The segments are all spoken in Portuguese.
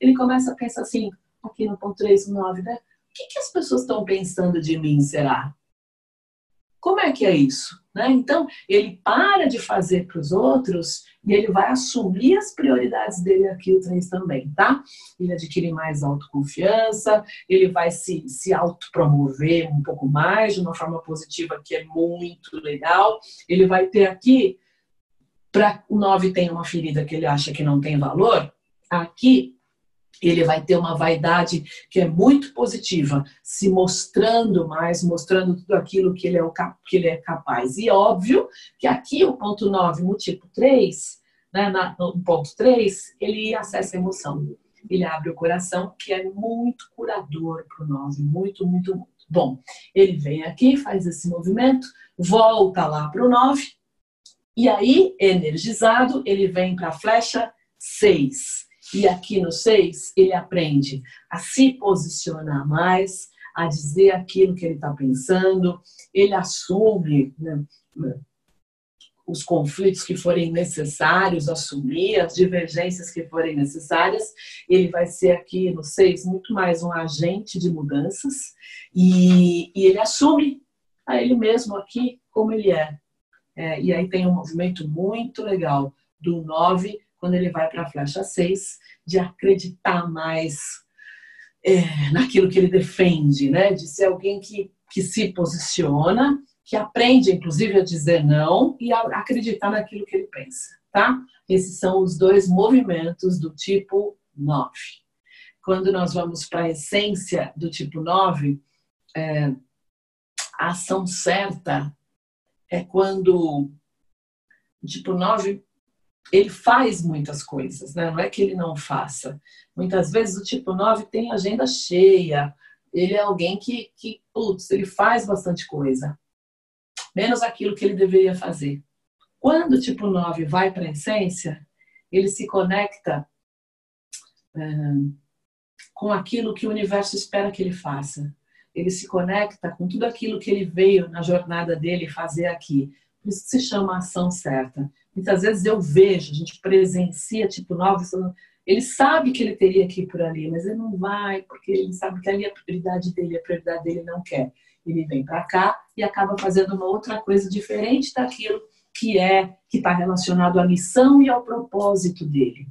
ele começa a pensar assim, aqui no ponto 3, no 9, né? O que, que as pessoas estão pensando de mim, será? Como é que é isso? Né? Então, ele para de fazer para os outros e ele vai assumir as prioridades dele aqui, o 3 também, tá? Ele adquire mais autoconfiança, ele vai se, se autopromover um pouco mais de uma forma positiva, que é muito legal. Ele vai ter aqui, para o 9 tem uma ferida que ele acha que não tem valor, aqui ele vai ter uma vaidade que é muito positiva, se mostrando mais, mostrando tudo aquilo que ele é, o, que ele é capaz. E óbvio que aqui o ponto 9 no tipo 3, né, na, no ponto 3, ele acessa a emoção. Ele abre o coração, que é muito curador para o 9, muito, muito, muito. Bom, ele vem aqui, faz esse movimento, volta lá para o 9, e aí, energizado, ele vem para a flecha 6 e aqui no 6, ele aprende a se posicionar mais, a dizer aquilo que ele está pensando, ele assume né, os conflitos que forem necessários, assumir as divergências que forem necessárias. Ele vai ser aqui no 6 muito mais um agente de mudanças e, e ele assume a ele mesmo aqui como ele é. é. E aí tem um movimento muito legal do 9 quando ele vai para a flecha 6, de acreditar mais é, naquilo que ele defende, né? de ser alguém que, que se posiciona, que aprende, inclusive, a dizer não e a acreditar naquilo que ele pensa. Tá? Esses são os dois movimentos do tipo 9. Quando nós vamos para a essência do tipo 9, é, a ação certa é quando tipo 9 ele faz muitas coisas, né? Não é que ele não faça. Muitas vezes o tipo 9 tem agenda cheia. Ele é alguém que, que putz, ele faz bastante coisa. Menos aquilo que ele deveria fazer. Quando o tipo 9 vai para a essência, ele se conecta é, com aquilo que o universo espera que ele faça. Ele se conecta com tudo aquilo que ele veio na jornada dele fazer aqui. Por isso que se chama ação certa. Muitas vezes eu vejo, a gente presencia tipo nove, ele sabe que ele teria que ir por ali, mas ele não vai, porque ele sabe que ali é a prioridade dele, a prioridade dele não quer. Ele vem para cá e acaba fazendo uma outra coisa diferente daquilo que é que está relacionado à missão e ao propósito dele.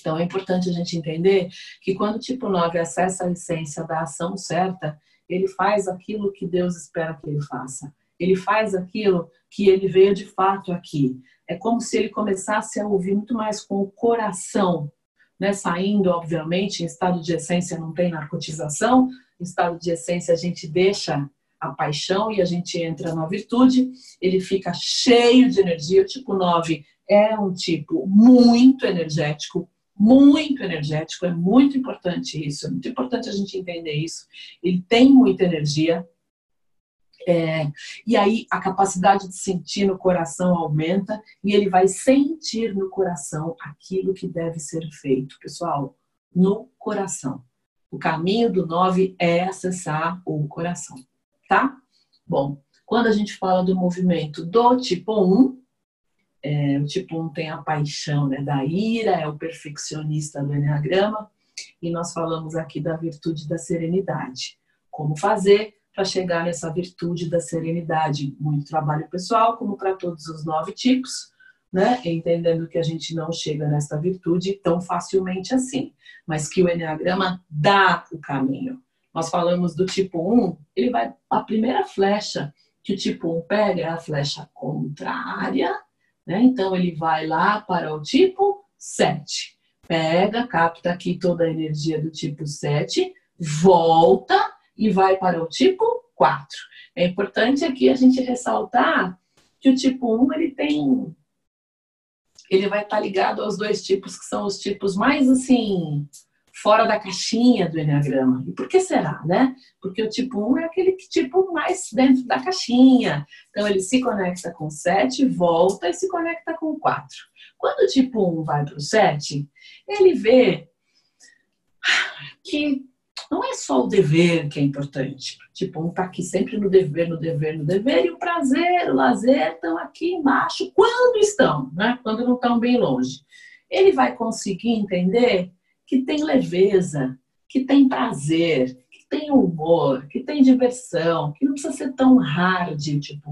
Então é importante a gente entender que quando o tipo 9 acessa a essência da ação certa, ele faz aquilo que Deus espera que ele faça. Ele faz aquilo que ele veio de fato aqui é como se ele começasse a ouvir muito mais com o coração, né? Saindo, obviamente, em estado de essência não tem narcotização, em estado de essência a gente deixa a paixão e a gente entra na virtude, ele fica cheio de energia. O tipo 9 é um tipo muito energético, muito energético, é muito importante isso, é muito importante a gente entender isso. Ele tem muita energia, é, e aí a capacidade de sentir no coração aumenta e ele vai sentir no coração aquilo que deve ser feito. Pessoal, no coração. O caminho do 9 é acessar o coração, tá? Bom, quando a gente fala do movimento do tipo 1, é, o tipo 1 tem a paixão né, da ira, é o perfeccionista do Enneagrama, e nós falamos aqui da virtude da serenidade. Como fazer? Para chegar nessa virtude da serenidade. Muito trabalho pessoal, como para todos os nove tipos, né? Entendendo que a gente não chega nessa virtude tão facilmente assim, mas que o Enneagrama dá o caminho. Nós falamos do tipo 1, ele vai. A primeira flecha que o tipo 1 pega é a flecha contrária, né? Então ele vai lá para o tipo 7. Pega, capta aqui toda a energia do tipo 7, volta e vai para o tipo 4. É importante aqui a gente ressaltar que o tipo 1 ele tem ele vai estar ligado aos dois tipos que são os tipos mais assim fora da caixinha do Enneagrama. E por que será, né? Porque o tipo 1 é aquele tipo mais dentro da caixinha. Então ele se conecta com o 7, volta e se conecta com o 4. Quando o tipo 1 vai para o 7, ele vê que não é só o dever que é importante. Tipo, um tá aqui sempre no dever, no dever, no dever, e o prazer, o lazer estão aqui embaixo quando estão, né? Quando não estão bem longe. Ele vai conseguir entender que tem leveza, que tem prazer, tem humor, que tem diversão, que não precisa ser tão hard, tipo,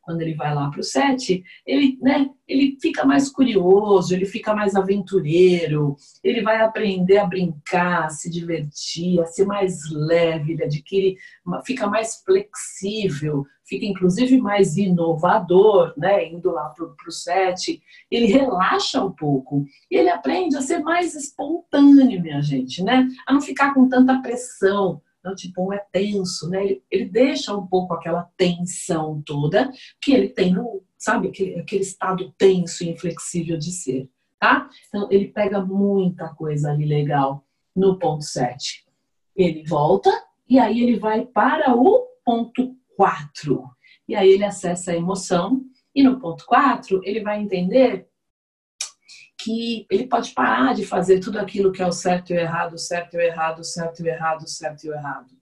quando ele vai lá para o set, ele, né, ele fica mais curioso, ele fica mais aventureiro, ele vai aprender a brincar, a se divertir, a ser mais leve, ele adquire, fica mais flexível, fica inclusive mais inovador, né, indo lá para o set, ele relaxa um pouco, ele aprende a ser mais espontâneo, minha gente, né, a não ficar com tanta pressão, então, tipo, um é tenso, né? Ele, ele, deixa um pouco aquela tensão toda que ele tem no, sabe, aquele, aquele estado tenso e inflexível de ser, tá? Então, ele pega muita coisa ali legal no ponto 7. Ele volta e aí ele vai para o ponto 4. E aí ele acessa a emoção e no ponto 4 ele vai entender que ele pode parar de fazer tudo aquilo que é o certo e o errado, certo e o errado, certo e o errado, certo e o errado.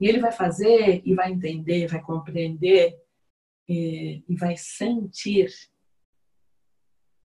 E ele vai fazer e vai entender, vai compreender e, e vai sentir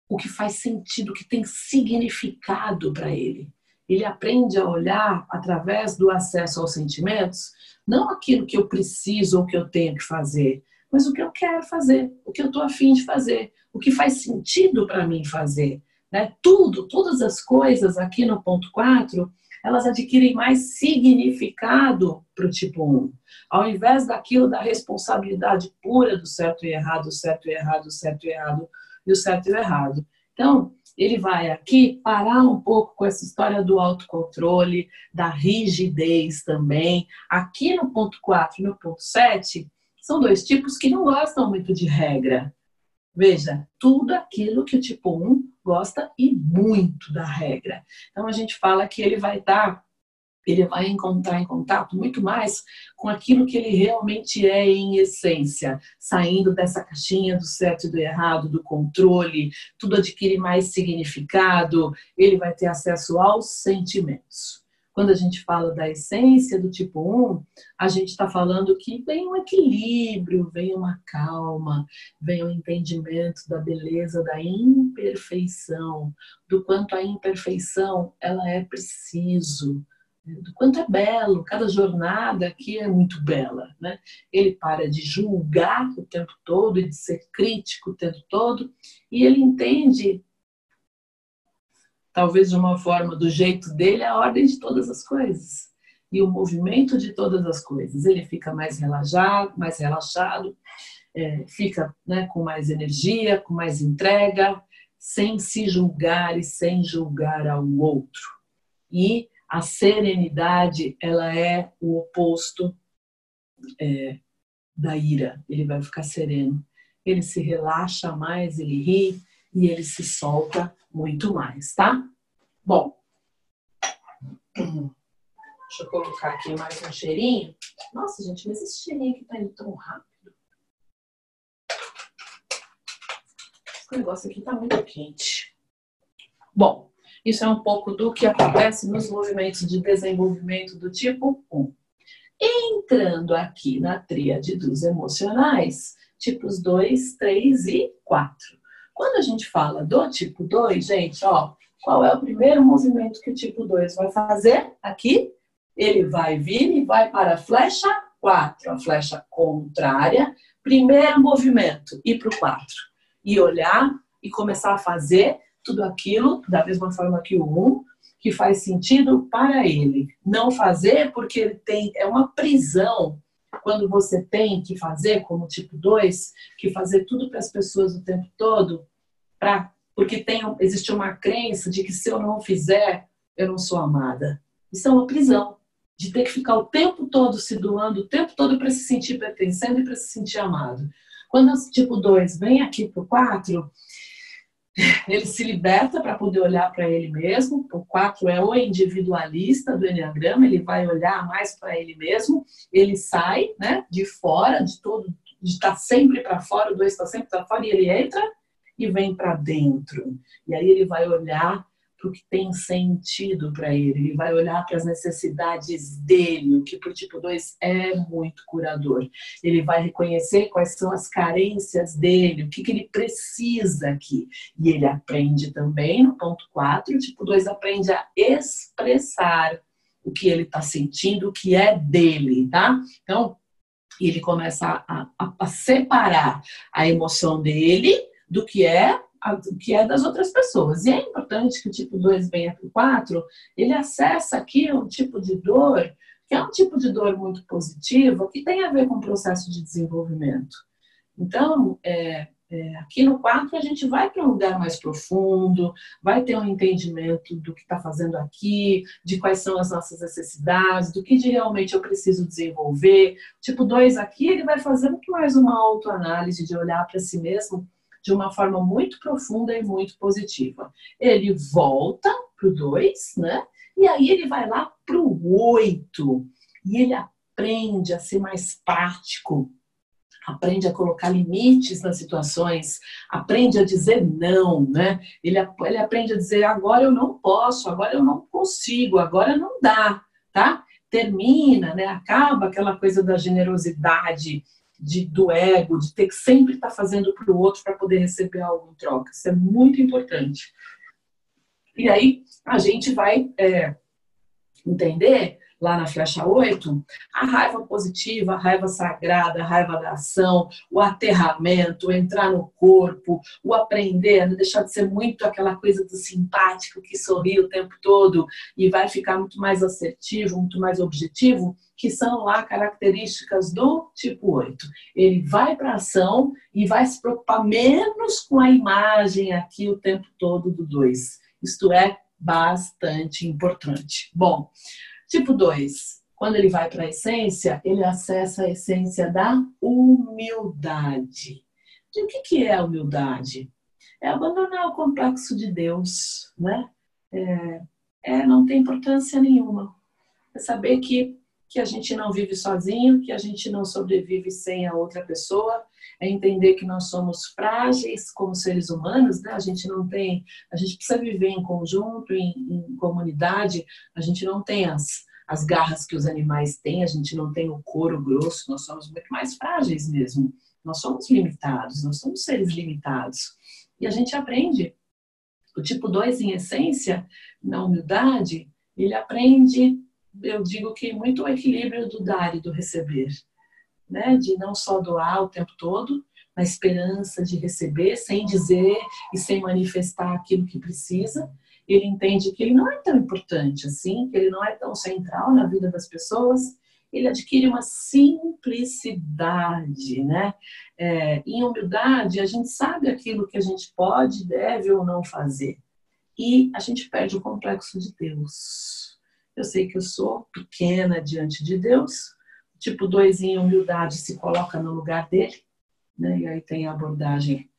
o que faz sentido, o que tem significado para ele. Ele aprende a olhar através do acesso aos sentimentos, não aquilo que eu preciso ou que eu tenho que fazer, mas o que eu quero fazer, o que eu estou afim de fazer, o que faz sentido para mim fazer. Né? Tudo, todas as coisas aqui no ponto 4, elas adquirem mais significado para o tipo 1. Ao invés daquilo da responsabilidade pura do certo e errado, certo e errado, certo e errado e o certo e o errado. Então, ele vai aqui parar um pouco com essa história do autocontrole, da rigidez também. Aqui no ponto 4 e no ponto 7, são dois tipos que não gostam muito de regra. Veja, tudo aquilo que o tipo 1 gosta e muito da regra. Então a gente fala que ele vai estar, tá, ele vai encontrar em contato muito mais com aquilo que ele realmente é em essência, saindo dessa caixinha do certo e do errado, do controle, tudo adquire mais significado, ele vai ter acesso aos sentimentos. Quando a gente fala da essência do tipo 1, a gente está falando que vem um equilíbrio, vem uma calma, vem um entendimento da beleza da imperfeição, do quanto a imperfeição ela é preciso, do quanto é belo, cada jornada aqui é muito bela, né? Ele para de julgar o tempo todo e de ser crítico o tempo todo, e ele entende talvez de uma forma do jeito dele, a ordem de todas as coisas e o movimento de todas as coisas. Ele fica mais relaxado, mais relaxado, é, fica né, com mais energia, com mais entrega, sem se julgar e sem julgar ao outro. E a serenidade, ela é o oposto é, da ira. Ele vai ficar sereno. Ele se relaxa mais, ele ri e ele se solta muito mais, tá? Bom, deixa eu colocar aqui mais um cheirinho. Nossa, gente, mas esse cheirinho aqui tá indo tão rápido. Esse negócio aqui tá muito quente. Bom, isso é um pouco do que acontece nos movimentos de desenvolvimento do tipo 1. Entrando aqui na tríade dos emocionais, tipos 2, 3 e 4. Quando a gente fala do tipo 2, gente, ó, qual é o primeiro movimento que o tipo 2 vai fazer? Aqui, ele vai vir e vai para a flecha 4, a flecha contrária. Primeiro movimento, ir para o 4. E olhar e começar a fazer tudo aquilo da mesma forma que o 1, que faz sentido para ele. Não fazer porque ele tem é uma prisão quando você tem que fazer como tipo 2, que fazer tudo para as pessoas o tempo todo, porque tem, existe uma crença de que se eu não fizer, eu não sou amada. Isso é uma prisão, de ter que ficar o tempo todo se doando, o tempo todo para se sentir pertencendo e para se sentir amado. Quando o tipo 2 vem aqui para o 4, ele se liberta para poder olhar para ele mesmo. O 4 é o individualista do Enneagrama, ele vai olhar mais para ele mesmo, ele sai né, de fora, de todo, de estar tá sempre para fora, o 2 está sempre para fora e ele entra e vem para dentro. E aí ele vai olhar para o que tem sentido para ele, ele vai olhar para as necessidades dele, o que para o tipo 2 é muito curador. Ele vai reconhecer quais são as carências dele, o que, que ele precisa aqui. E ele aprende também, no ponto 4, o tipo 2 aprende a expressar o que ele está sentindo, o que é dele, tá? Então, ele começa a, a, a separar a emoção dele do que é o que é das outras pessoas. E é importante que o tipo 2 venha para o 4, ele acessa aqui um tipo de dor, que é um tipo de dor muito positiva, que tem a ver com o processo de desenvolvimento. Então, é, é, aqui no 4 a gente vai para um lugar mais profundo, vai ter um entendimento do que está fazendo aqui, de quais são as nossas necessidades, do que realmente eu preciso desenvolver. Tipo 2 aqui, ele vai fazer muito mais uma autoanálise de olhar para si mesmo de uma forma muito profunda e muito positiva. Ele volta para o 2, né? E aí ele vai lá para o 8 e ele aprende a ser mais prático, aprende a colocar limites nas situações, aprende a dizer não, né? Ele, ele aprende a dizer agora eu não posso, agora eu não consigo, agora não dá, tá? Termina, né? Acaba aquela coisa da generosidade de, do ego, de ter que sempre estar tá fazendo para o outro para poder receber algo em troca. Isso é muito importante. E aí a gente vai é, entender lá na flecha 8, a raiva positiva, a raiva sagrada, a raiva da ação, o aterramento, o entrar no corpo, o aprender, não deixar de ser muito aquela coisa do simpático que sorri o tempo todo e vai ficar muito mais assertivo, muito mais objetivo, que são lá características do tipo 8. Ele vai para a ação e vai se preocupar menos com a imagem aqui o tempo todo do 2. Isto é bastante importante. Bom, Tipo 2, quando ele vai para a essência, ele acessa a essência da humildade. E o que, que é a humildade? É abandonar o complexo de Deus, né? É, é, não tem importância nenhuma. É saber que, que a gente não vive sozinho, que a gente não sobrevive sem a outra pessoa, é entender que nós somos frágeis como seres humanos, né? A gente não tem, a gente precisa viver em conjunto, em, em comunidade, a gente não tem as, as garras que os animais têm, a gente não tem o couro grosso, nós somos muito mais frágeis mesmo. Nós somos limitados, nós somos seres limitados. E a gente aprende. O tipo 2, em essência, na humildade, ele aprende, eu digo que muito o equilíbrio do dar e do receber né? De não só doar o tempo todo, na esperança de receber, sem dizer e sem manifestar aquilo que precisa. Ele entende que ele não é tão importante assim, que ele não é tão central na vida das pessoas. Ele adquire uma simplicidade, né? É, em humildade, a gente sabe aquilo que a gente pode, deve ou não fazer. E a gente perde o complexo de Deus. Eu sei que eu sou pequena diante de Deus, Tipo 2 em humildade se coloca no lugar dele, né? E aí tem a abordagem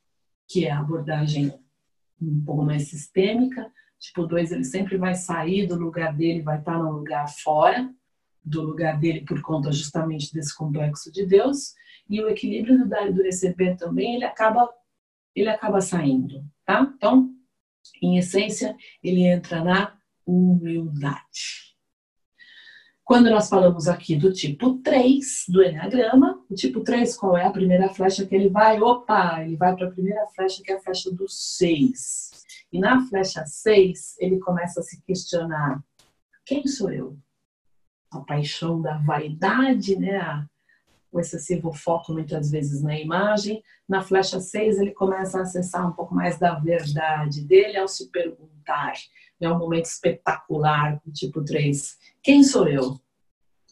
que é a abordagem um pouco mais sistêmica. Tipo 2 ele sempre vai sair do lugar dele, vai estar num lugar fora do lugar dele por conta justamente desse complexo de Deus. E o equilíbrio do dar e do receber também, ele acaba ele acaba saindo, tá? Então, em essência, ele entra na humildade. Quando nós falamos aqui do tipo 3 do Enneagrama, o tipo 3, qual é a primeira flecha que ele vai? Opa, ele vai para a primeira flecha, que é a flecha do 6. E na flecha 6, ele começa a se questionar: quem sou eu? A paixão da vaidade, né? O excessivo foco muitas vezes na imagem. Na flecha 6, ele começa a acessar um pouco mais da verdade dele ao se perguntar. É um momento espetacular, tipo 3. Quem sou eu?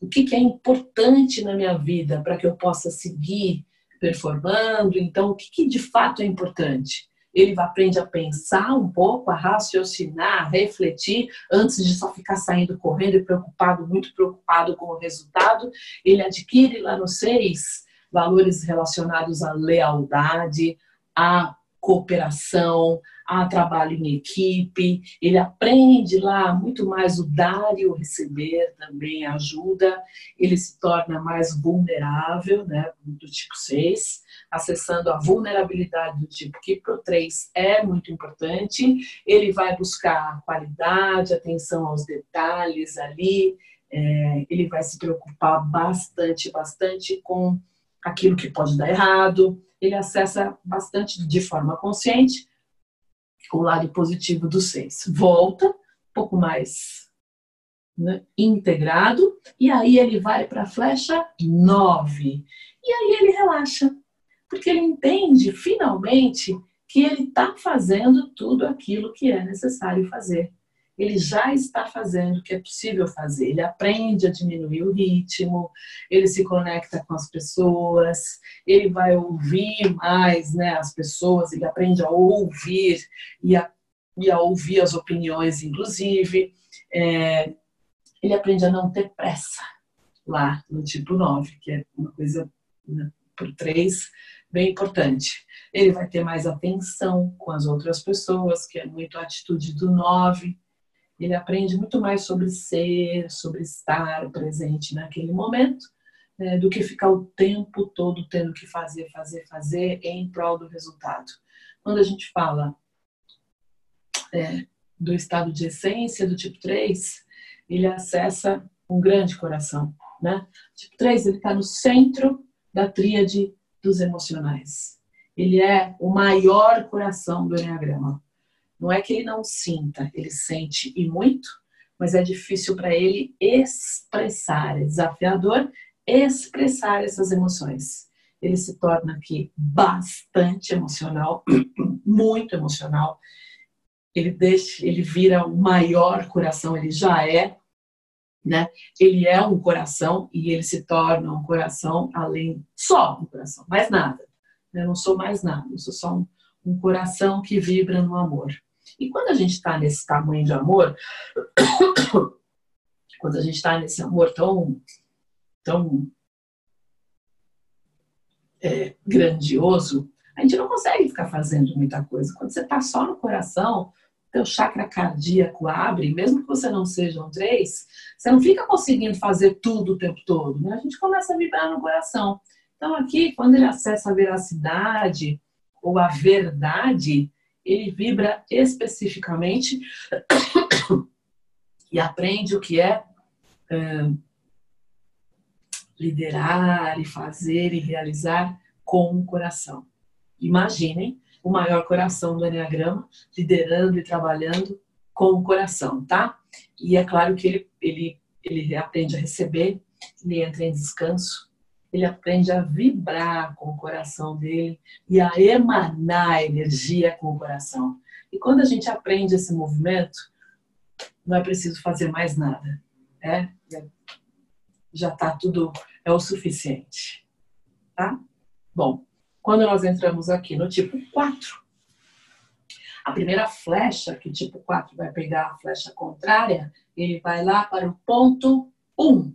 O que, é importante na minha vida para que eu possa seguir performando? Então, o que de fato é importante? Ele aprende a pensar um pouco, a raciocinar, a refletir, antes de só ficar saindo correndo e preocupado, muito preocupado com o resultado. Ele adquire lá no 6 valores relacionados à lealdade, à cooperação, a trabalho em equipe, ele aprende lá muito mais o dar e o receber também ajuda, ele se torna mais vulnerável, né, do tipo 6, acessando a vulnerabilidade do tipo que para o 3 é muito importante, ele vai buscar qualidade, atenção aos detalhes ali, é, ele vai se preocupar bastante, bastante com aquilo que pode dar errado, ele acessa bastante de forma consciente o lado positivo do 6. Volta, um pouco mais né, integrado, e aí ele vai para a flecha 9. E aí ele relaxa, porque ele entende finalmente que ele está fazendo tudo aquilo que é necessário fazer ele já está fazendo o que é possível fazer. Ele aprende a diminuir o ritmo, ele se conecta com as pessoas, ele vai ouvir mais né, as pessoas, ele aprende a ouvir e a, e a ouvir as opiniões, inclusive. É, ele aprende a não ter pressa lá no tipo 9, que é uma coisa né, por 3 bem importante. Ele vai ter mais atenção com as outras pessoas, que é muito a atitude do 9 ele aprende muito mais sobre ser, sobre estar presente naquele momento, né, do que ficar o tempo todo tendo que fazer, fazer, fazer em prol do resultado. Quando a gente fala é, do estado de essência do tipo 3, ele acessa um grande coração. Né? Tipo 3 ele está no centro da tríade dos emocionais. Ele é o maior coração do Enneagrama. Não é que ele não sinta, ele sente e muito, mas é difícil para ele expressar, é desafiador expressar essas emoções. Ele se torna aqui bastante emocional, muito emocional. Ele deixa, ele vira o maior coração, ele já é, né? Ele é um coração e ele se torna um coração além só um coração, mais nada. Eu não sou mais nada, eu sou só um, um coração que vibra no amor. E quando a gente está nesse tamanho de amor, quando a gente está nesse amor tão, tão é, grandioso, a gente não consegue ficar fazendo muita coisa. Quando você está só no coração, teu chakra cardíaco abre, mesmo que você não seja um três, você não fica conseguindo fazer tudo o tempo todo, né? A gente começa a vibrar no coração. Então aqui, quando ele acessa a veracidade ou a verdade, ele vibra especificamente e aprende o que é, é liderar e fazer e realizar com o coração. Imaginem o maior coração do Enneagrama liderando e trabalhando com o coração, tá? E é claro que ele, ele, ele aprende a receber, ele entra em descanso, ele aprende a vibrar com o coração dele e a emanar energia com o coração. E quando a gente aprende esse movimento, não é preciso fazer mais nada. Né? Já está tudo, é o suficiente. Tá? Bom, quando nós entramos aqui no tipo 4, a primeira flecha que o tipo 4 vai pegar, a flecha contrária, ele vai lá para o ponto 1.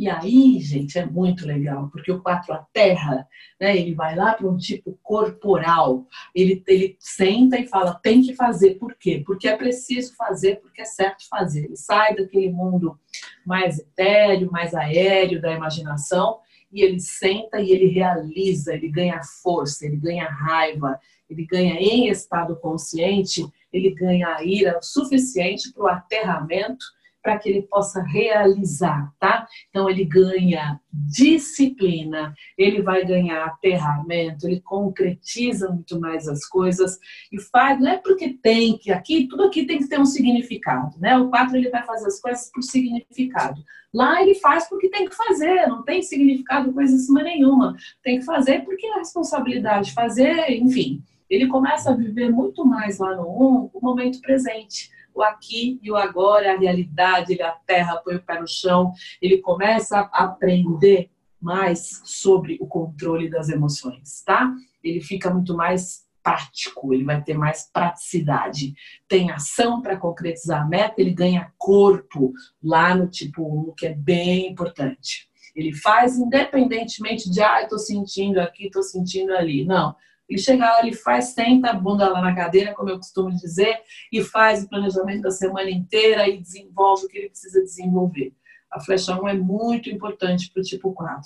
E aí, gente, é muito legal, porque o 4 a terra, né, ele vai lá para um tipo corporal. Ele, ele senta e fala, tem que fazer. Por quê? Porque é preciso fazer, porque é certo fazer. Ele sai daquele mundo mais etéreo, mais aéreo da imaginação, e ele senta e ele realiza, ele ganha força, ele ganha raiva, ele ganha em estado consciente, ele ganha a ira suficiente para o aterramento para que ele possa realizar, tá? Então ele ganha disciplina, ele vai ganhar aterramento, ele concretiza muito mais as coisas e faz, não é porque tem que aqui, tudo aqui tem que ter um significado, né? O 4 ele vai fazer as coisas por significado. Lá ele faz porque tem que fazer, não tem significado coisa acima nenhuma. Tem que fazer porque é a responsabilidade de fazer, enfim. Ele começa a viver muito mais lá no 1 o momento presente o aqui e o agora, a realidade, ele aterra, põe o pé no chão, ele começa a aprender mais sobre o controle das emoções, tá? Ele fica muito mais prático, ele vai ter mais praticidade. Tem ação para concretizar a meta, ele ganha corpo lá no tipo 1, que é bem importante. Ele faz independentemente de, ah, estou sentindo aqui, estou sentindo ali. Não, Ele chega lá, ele faz, senta a bunda lá na cadeira, como eu costumo dizer, e faz o planejamento da semana inteira e desenvolve o que ele precisa desenvolver. A flecha 1 é muito importante para o tipo 4.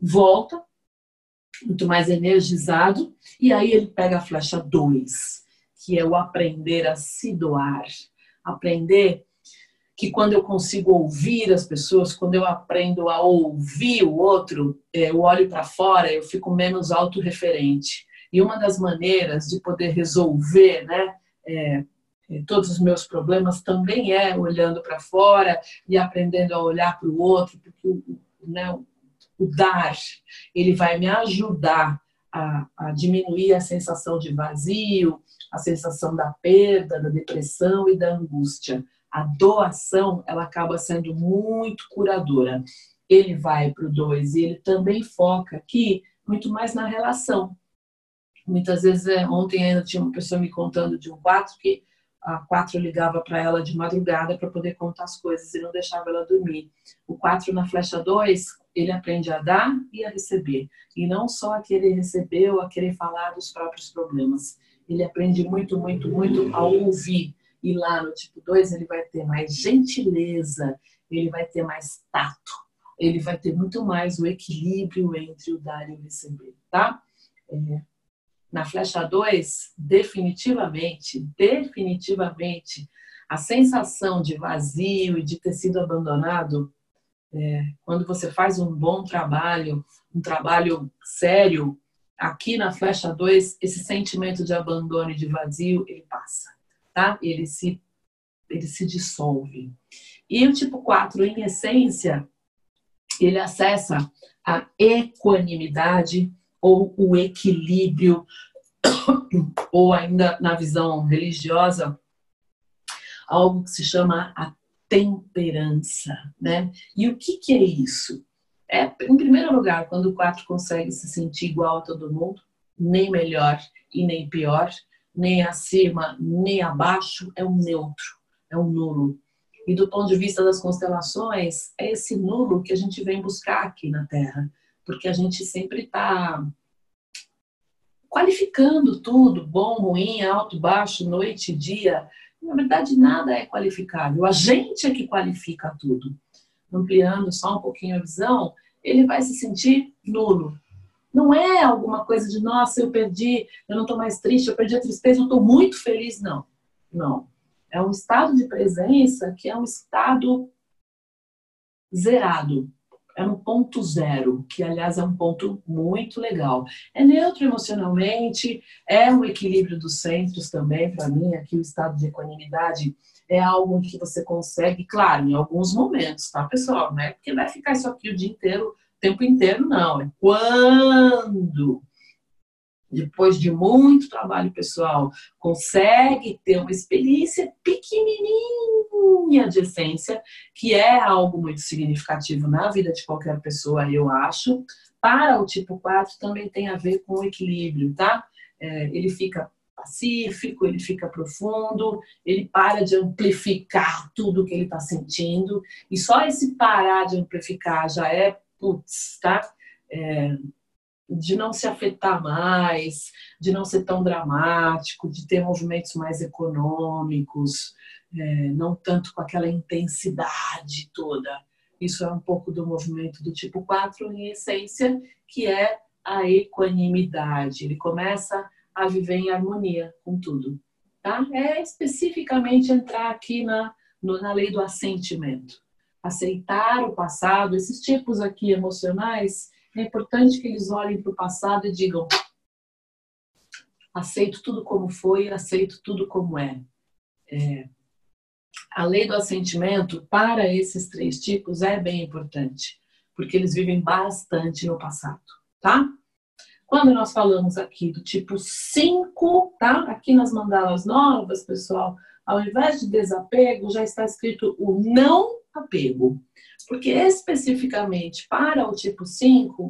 Volta, muito mais energizado, e aí ele pega a flecha 2, que é o aprender a se doar. Aprender que quando eu consigo ouvir as pessoas, quando eu aprendo a ouvir o outro, é, eu olho para fora, eu fico menos autorreferente. E uma das maneiras de poder resolver né, é, é todos os meus problemas também é olhando para fora e aprendendo a olhar para o outro, porque o, né, o dar, ele vai me ajudar a, a diminuir a sensação de vazio, a sensação da perda, da depressão e da angústia a doação ela acaba sendo muito curadora. Ele vai para o 2 e ele também foca aqui muito mais na relação. Muitas vezes, é, ontem ainda tinha uma pessoa me contando de um 4 que a 4 ligava para ela de madrugada para poder contar as coisas e não deixava ela dormir. O 4 na flecha 2, ele aprende a dar e a receber. E não só a querer receber ou a querer falar dos próprios problemas. Ele aprende muito, muito, muito a ouvir e lá no tipo 2 ele vai ter mais gentileza, ele vai ter mais tato, ele vai ter muito mais o equilíbrio entre o dar e o receber, tá? É, na flecha 2, definitivamente, definitivamente, a sensação de vazio e de ter sido abandonado, é, quando você faz um bom trabalho, um trabalho sério, aqui na flecha 2, esse sentimento de abandono e de vazio, ele passa tá? Ele se, ele se dissolve. E o tipo 4, em essência, ele acessa a equanimidade ou o equilíbrio, ou ainda na visão religiosa, algo que se chama a temperança, né? E o que, que é isso? É, em primeiro lugar, quando o 4 consegue se sentir igual a todo mundo, nem melhor e nem pior, nem acima, nem abaixo, é um neutro, é um nulo. E do ponto de vista das constelações, é esse nulo que a gente vem buscar aqui na Terra, porque a gente sempre está qualificando tudo, bom, ruim, alto, baixo, noite, dia. Na verdade, nada é qualificável. A gente é que qualifica tudo. Ampliando só um pouquinho a visão, ele vai se sentir nulo. Não é alguma coisa de, nossa, eu perdi, eu não estou mais triste, eu perdi a tristeza, eu estou muito feliz. Não, não. É um estado de presença que é um estado zerado. É um ponto zero, que aliás é um ponto muito legal. É neutro emocionalmente, é um equilíbrio dos centros também, para mim, aqui o estado de equanimidade é algo que você consegue, claro, em alguns momentos, tá, pessoal? Não é porque vai ficar isso aqui o dia inteiro tempo inteiro, não. É quando, depois de muito trabalho pessoal, consegue ter uma experiência pequenininha de essência, que é algo muito significativo na vida de qualquer pessoa, eu acho. Para o tipo 4 também tem a ver com o equilíbrio, tá? É, ele fica pacífico, ele fica profundo, ele para de amplificar tudo que ele está sentindo, e só esse parar de amplificar já é putz, tá? É, de não se afetar mais, de não ser tão dramático, de ter movimentos mais econômicos, é, não tanto com aquela intensidade toda. Isso é um pouco do movimento do tipo 4, em essência, que é a equanimidade. Ele começa a viver em harmonia com tudo. Tá? É especificamente entrar aqui na, na lei do assentimento aceitar o passado, esses tipos aqui emocionais, é importante que eles olhem para o passado e digam: aceito tudo como foi, aceito tudo como é. é. A lei do assentimento, para esses três tipos, é bem importante, porque eles vivem bastante no passado, tá? Quando nós falamos aqui do tipo 5, tá? Aqui nas mandalas novas, pessoal, ao invés de desapego, já está escrito o não apego. Porque especificamente para o tipo 5,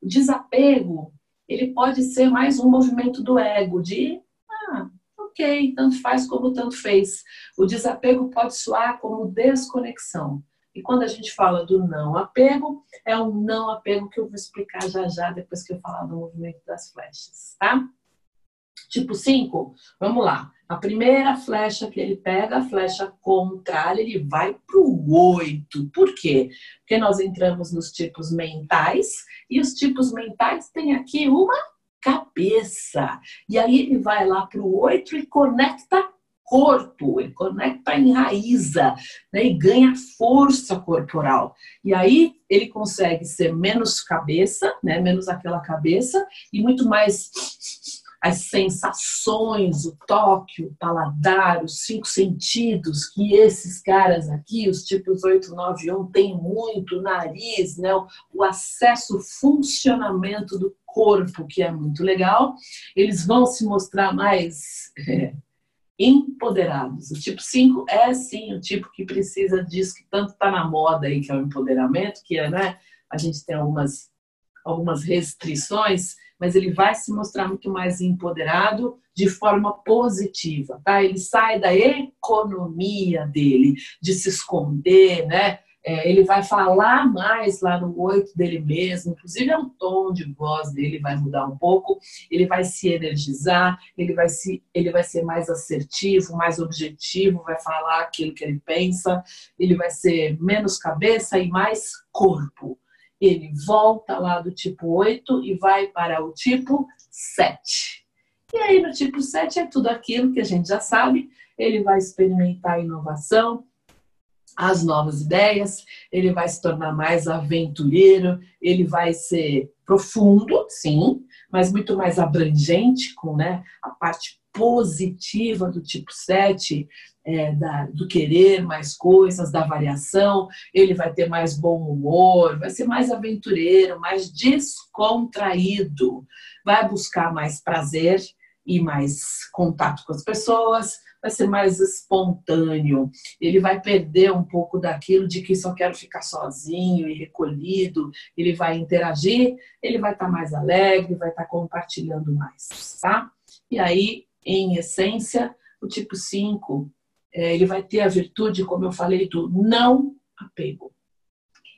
o desapego, ele pode ser mais um movimento do ego, de ok, tanto faz como tanto fez. O desapego pode soar como desconexão. E quando a gente fala do não apego, é um não apego que eu vou explicar já já depois que eu falar do movimento das flechas, tá? Tipo 5, vamos lá. A primeira flecha que ele pega, a flecha contrária, ele vai para o 8. Por quê? Porque nós entramos nos tipos mentais e os tipos mentais têm aqui uma cabeça. E aí ele vai lá para o 8 e conecta corpo, ele conecta, enraiza né, e ganha força corporal. E aí ele consegue ser menos cabeça, né, menos aquela cabeça, e muito mais as sensações, o toque, o paladar, os cinco sentidos que esses caras aqui, os tipos 891, têm muito, o nariz, né, o acesso, o funcionamento do corpo, que é muito legal. Eles vão se mostrar mais é, empoderados. O tipo 5 é sim o tipo que precisa disso, que tanto está na moda aí, que é o empoderamento, que é, né? A gente tem algumas, algumas restrições, mas ele vai se mostrar muito mais empoderado de forma positiva, tá? Ele sai da economia dele, de se esconder, né? É, ele vai falar mais lá no oito dele mesmo, inclusive é o tom de voz dele vai mudar um pouco, ele vai se energizar, ele vai, se, ele vai ser mais assertivo, mais objetivo, vai falar aquilo que ele pensa, ele vai ser menos cabeça e mais corpo. Ele volta lá do tipo 8 e vai para o tipo 7. E aí no tipo 7 é tudo aquilo que a gente já sabe, ele vai experimentar inovação, as novas ideias, ele vai se tornar mais aventureiro, ele vai ser profundo, sim, mas muito mais abrangente, com né, a parte positiva do tipo 7, é, da, do querer mais coisas, da variação, ele vai ter mais bom humor, vai ser mais aventureiro, mais descontraído, vai buscar mais prazer e mais contato com as pessoas, vai ser mais espontâneo, ele vai perder um pouco daquilo de que só quero ficar sozinho e recolhido, ele vai interagir, ele vai estar tá mais alegre, vai estar tá compartilhando mais, tá? E aí, em essência, o tipo 5, é, ele vai ter a virtude, como eu falei, do não apego.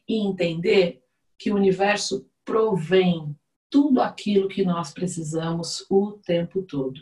E entender que o universo provém tudo aquilo que nós precisamos o tempo todo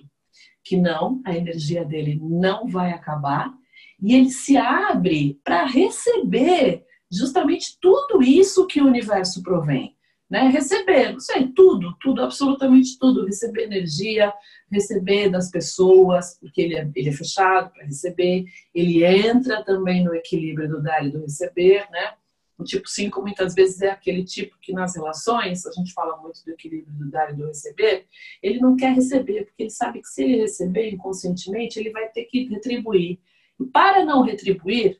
que não, a energia dele não vai acabar, e ele se abre para receber justamente tudo isso que o universo provém. Né? Receber, não sei, tudo, tudo, absolutamente tudo. Receber energia, receber das pessoas, porque ele é, ele é fechado para receber, ele entra também no equilíbrio do dar e do receber, né? O tipo 5 muitas vezes é aquele tipo que nas relações, a gente fala muito do equilíbrio do dar e do receber, ele não quer receber, porque ele sabe que se ele receber inconscientemente, ele vai ter que retribuir. E para não retribuir,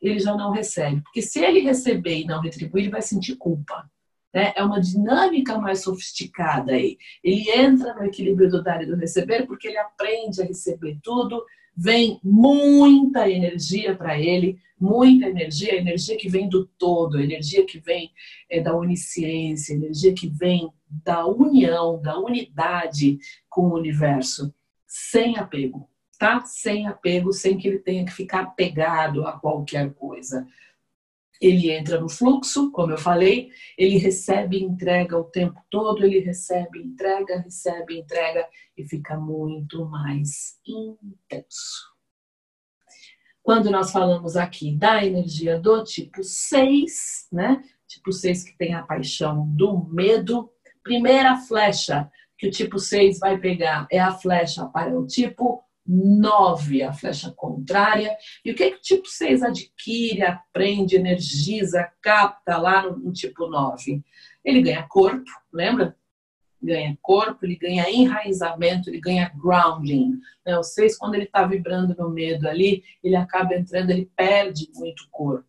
ele já não recebe. Porque se ele receber e não retribuir, ele vai sentir culpa. Né? É uma dinâmica mais sofisticada aí. Ele entra no equilíbrio do dar e do receber porque ele aprende a receber tudo vem muita energia para ele, muita energia, energia que vem do todo, energia que vem é, da onisciência, energia que vem da união, da unidade com o universo, sem apego, tá? Sem apego, sem que ele tenha que ficar apegado a qualquer coisa ele entra no fluxo, como eu falei, ele recebe entrega o tempo todo, ele recebe, entrega, recebe, entrega e fica muito mais intenso. Quando nós falamos aqui da energia do tipo 6, né? Tipo 6 que tem a paixão do medo, primeira flecha que o tipo 6 vai pegar é a flecha para o tipo 9, a flecha contrária. E o que, que o tipo 6 adquire, aprende, energiza, capta lá no, no tipo 9? Ele ganha corpo, lembra? Ganha corpo, ele ganha enraizamento, ele ganha grounding. Né? O 6, quando ele está vibrando no medo ali, ele acaba entrando, ele perde muito corpo.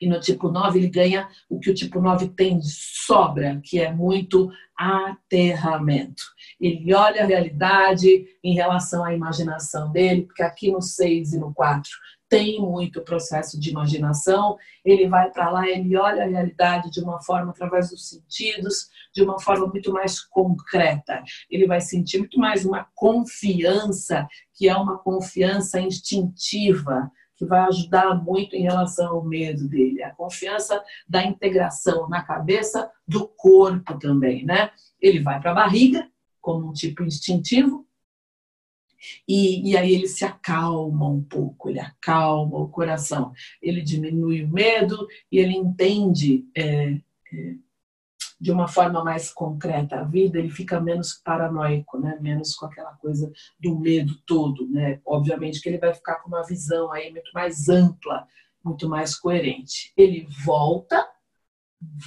E no tipo 9 ele ganha o que o tipo 9 tem sobra, que é muito aterramento. Ele olha a realidade em relação à imaginação dele, porque aqui no 6 e no 4 tem muito processo de imaginação, ele vai para lá, ele olha a realidade de uma forma através dos sentidos, de uma forma muito mais concreta. Ele vai sentir muito mais uma confiança, que é uma confiança instintiva, que vai ajudar muito em relação ao medo dele. A confiança da integração na cabeça do corpo também, né? Ele vai para a barriga, como um tipo instintivo, e, e, aí ele se acalma um pouco, ele acalma o coração, ele diminui o medo e ele entende é, é, de uma forma mais concreta a vida, ele fica menos paranoico, né? menos com aquela coisa do medo todo. Né? Obviamente que ele vai ficar com uma visão aí muito mais ampla, muito mais coerente. Ele volta,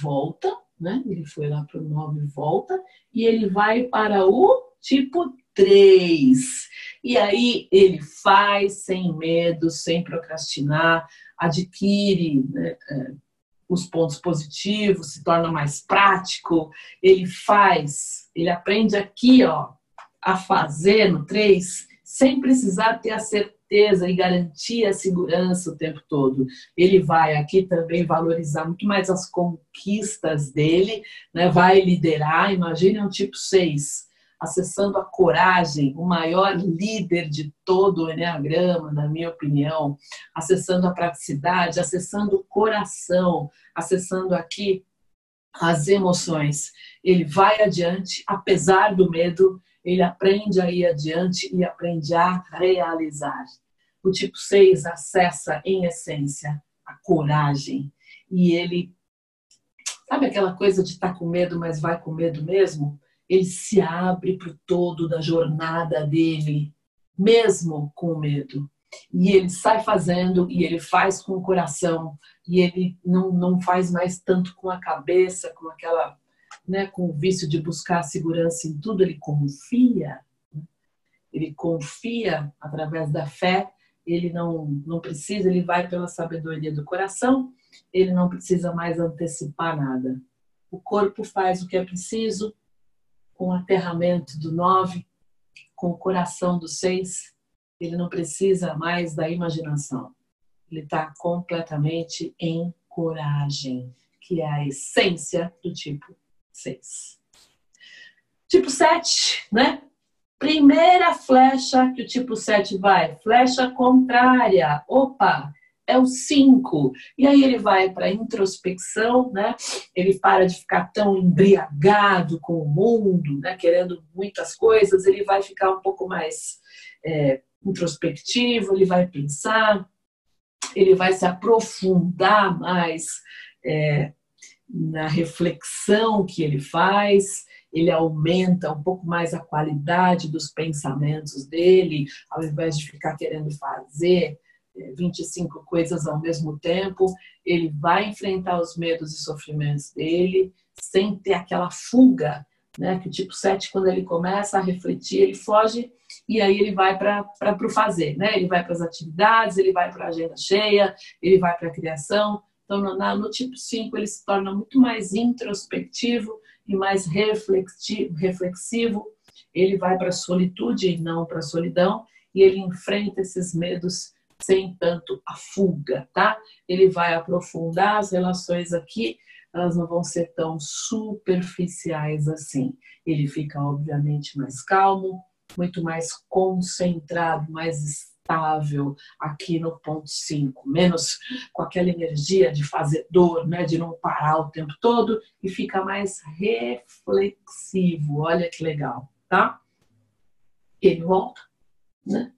volta, né? ele foi lá para o 9 volta, e ele vai para o tipo 3. E aí ele faz sem medo, sem procrastinar, adquire né, é, os pontos positivos, se torna mais prático, ele faz, ele aprende aqui, ó, a fazer no 3, sem precisar ter a certeza e garantir a segurança o tempo todo. Ele vai aqui também valorizar muito mais as conquistas dele, né? vai liderar. Imagine um tipo 6 acessando a coragem, o maior líder de todo o Enneagrama, na minha opinião, acessando a praticidade, acessando o coração, acessando aqui as emoções. Ele vai adiante, apesar do medo, ele aprende a ir adiante e aprende a realizar. O tipo 6 acessa, em essência, a coragem. E ele. Sabe aquela coisa de estar tá com medo, mas vai com medo mesmo? Ele se abre para o todo da jornada dele, mesmo com medo. E ele sai fazendo, e ele faz com o coração, e ele não, não faz mais tanto com a cabeça, com aquela, né, com o vício de buscar segurança em tudo, ele confia. Ele confia através da fé, ele não, não precisa, ele vai pela sabedoria do coração, ele não precisa mais antecipar nada. O corpo faz o que é preciso, com o aterramento do nove, com o coração do seis, ele não precisa mais da imaginação. Ele está completamente em coragem, que é a essência do tipo 6. Tipo 7, né? Primeira flecha que o tipo 7 vai, flecha contrária. Opa, é o 5. E aí ele vai para a introspecção, né? Ele para de ficar tão embriagado com o mundo, né? querendo muitas coisas, ele vai ficar um pouco mais é, introspectivo, ele vai pensar, ele vai se aprofundar mais é, na reflexão que ele faz, ele aumenta um pouco mais a qualidade dos pensamentos dele, ao invés de ficar querendo fazer 25 coisas ao mesmo tempo, ele vai enfrentar os medos e sofrimentos dele sem ter aquela fuga, né? Que o tipo 7, quando ele começa a refletir, ele foge e aí ele vai para o fazer, né? Ele vai para as atividades, ele vai para a agenda cheia, ele vai para a criação. Então, no, no tipo 5, ele se torna muito mais introspectivo e mais reflexivo. Ele vai para a solitude e não para a solidão, e ele enfrenta esses medos sem tanto a fuga, tá? Ele vai aprofundar as relações aqui, elas não vão ser tão superficiais assim. Ele fica, obviamente, mais calmo, muito mais concentrado, mais estável aqui no ponto 5, menos com aquela energia de fazedor, né, de não parar o tempo todo e fica mais reflexivo. Olha que legal, tá? Ele volta, né?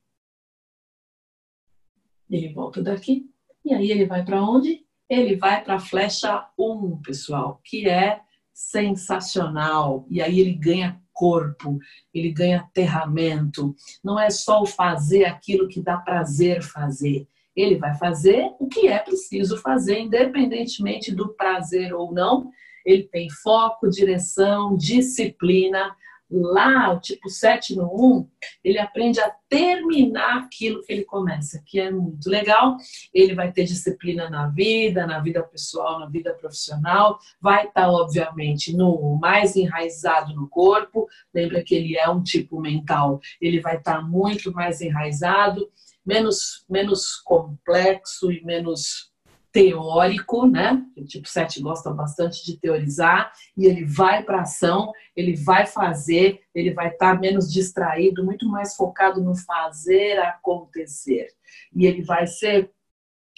Ele volta daqui e aí ele vai para onde? Ele vai para a flecha 1, pessoal, que é sensacional. E aí ele ganha corpo, ele ganha aterramento. Não é só o fazer aquilo que dá prazer fazer. Ele vai fazer o que é preciso fazer, independentemente do prazer ou não. Ele tem foco, direção, disciplina, Lá, o tipo 7 no 1, ele aprende a terminar aquilo que ele começa, que é muito legal. Ele vai ter disciplina na vida, na vida pessoal, na vida profissional. Vai estar, obviamente, no mais enraizado no corpo. Lembra que ele é um tipo mental. Ele vai estar muito mais enraizado, menos, menos complexo e menos teórico, né? O tipo 7 gosta bastante de teorizar e ele vai para ação, ele vai fazer, ele vai estar tá menos distraído, muito mais focado no fazer acontecer. E ele vai ser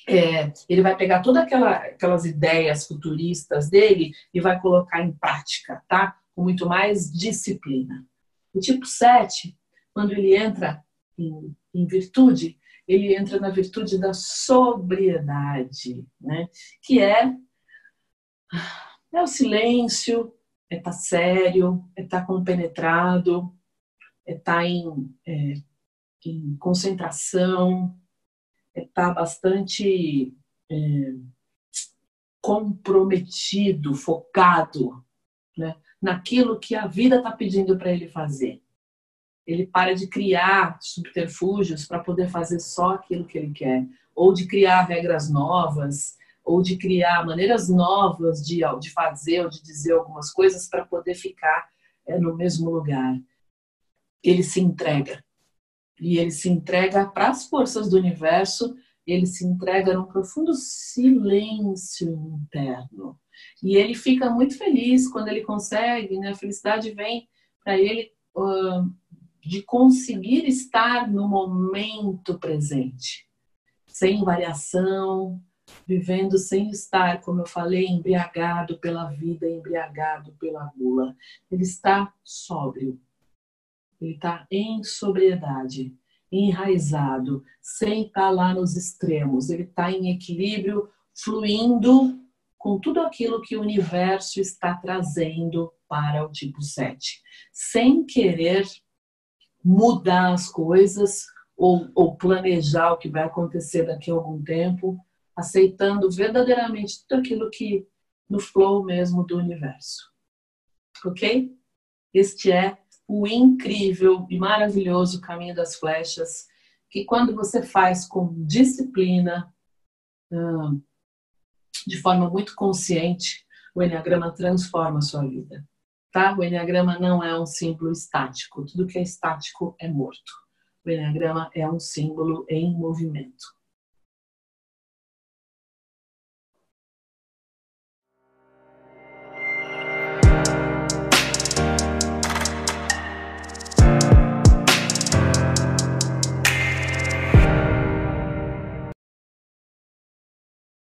é, ele vai pegar todas aquela, aquelas ideias futuristas dele e vai colocar em prática, tá? Com muito mais disciplina. O tipo 7, quando ele entra em, em virtude, ele entra na virtude da sobriedade, né? que é, é o silêncio, é estar tá sério, é estar tá compenetrado, é estar tá em, é, em concentração, é estar bastante é, comprometido, focado né, naquilo que a vida está pedindo para ele fazer. Ele para de criar subterfúgios para poder fazer só aquilo que ele quer, ou de criar regras novas, ou de criar maneiras novas de, de fazer ou de dizer algumas coisas para poder ficar é, no mesmo lugar. Ele se entrega. E ele se entrega para as forças do universo, ele se entrega num profundo silêncio interno. E ele fica muito feliz quando ele consegue, né? a felicidade vem para ele uh, de conseguir estar no momento presente, sem variação, vivendo sem estar, como eu falei, embriagado pela vida, embriagado pela gula. Ele está sóbrio, ele está em sobriedade, enraizado, sem estar lá nos extremos. Ele está em equilíbrio, fluindo com tudo aquilo que o universo está trazendo para o tipo 7, sem querer mudar as coisas ou, ou planejar o que vai acontecer daqui a algum tempo, aceitando verdadeiramente tudo aquilo que no flow mesmo do universo. Ok? Este é o incrível e maravilhoso caminho das flechas, que quando você faz com disciplina, de forma muito consciente, o Enneagrama transforma a sua vida. Tá? O Enneagrama não é um símbolo estático. Tudo que é estático é morto. O Enneagrama é um símbolo em movimento.